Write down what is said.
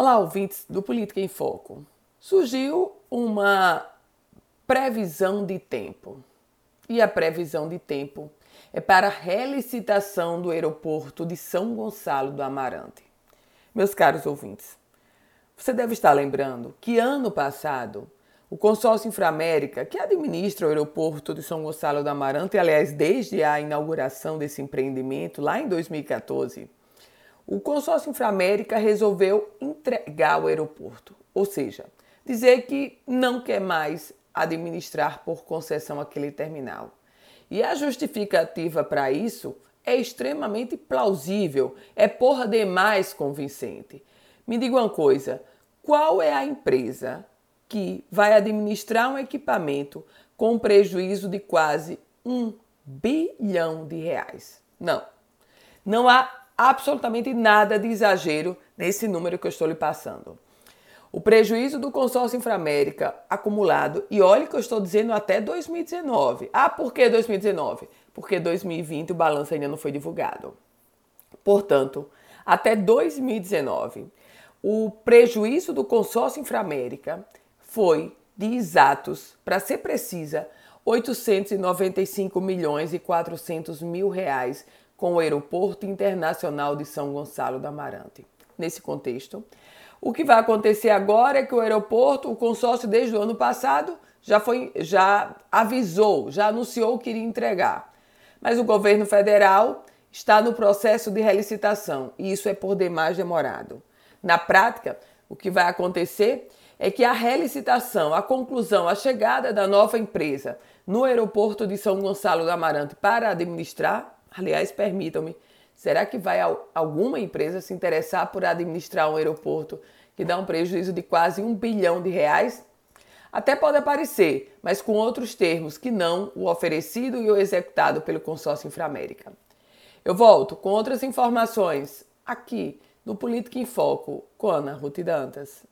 Olá, ouvintes do Política em Foco. Surgiu uma previsão de tempo. E a previsão de tempo é para a relicitação do aeroporto de São Gonçalo do Amarante. Meus caros ouvintes, você deve estar lembrando que ano passado o consórcio Inframérica, que administra o aeroporto de São Gonçalo do Amarante, aliás, desde a inauguração desse empreendimento lá em 2014, o consórcio Inframérica resolveu entregar o aeroporto, ou seja, dizer que não quer mais administrar por concessão aquele terminal. E a justificativa para isso é extremamente plausível, é porra demais convincente. Me diga uma coisa: qual é a empresa que vai administrar um equipamento com prejuízo de quase um bilhão de reais. Não, não há absolutamente nada de exagero nesse número que eu estou lhe passando. O prejuízo do consórcio Inframérica acumulado, e olha que eu estou dizendo até 2019. Ah, por que 2019? Porque 2020 o balanço ainda não foi divulgado. Portanto, até 2019, o prejuízo do consórcio Inframérica foi de exatos, para ser precisa, 895 milhões e 400 mil reais com o Aeroporto Internacional de São Gonçalo do Amarante. Nesse contexto, o que vai acontecer agora é que o aeroporto, o consórcio desde o ano passado, já foi já avisou, já anunciou que iria entregar. Mas o governo federal está no processo de relicitação e isso é por demais demorado. Na prática, o que vai acontecer é que a relicitação, a conclusão, a chegada da nova empresa no aeroporto de São Gonçalo do Amarante para administrar, aliás, permitam-me, será que vai alguma empresa se interessar por administrar um aeroporto que dá um prejuízo de quase um bilhão de reais? Até pode aparecer, mas com outros termos que não o oferecido e o executado pelo consórcio Inframérica. Eu volto com outras informações aqui no Política em Foco com Ana Ruth Dantas.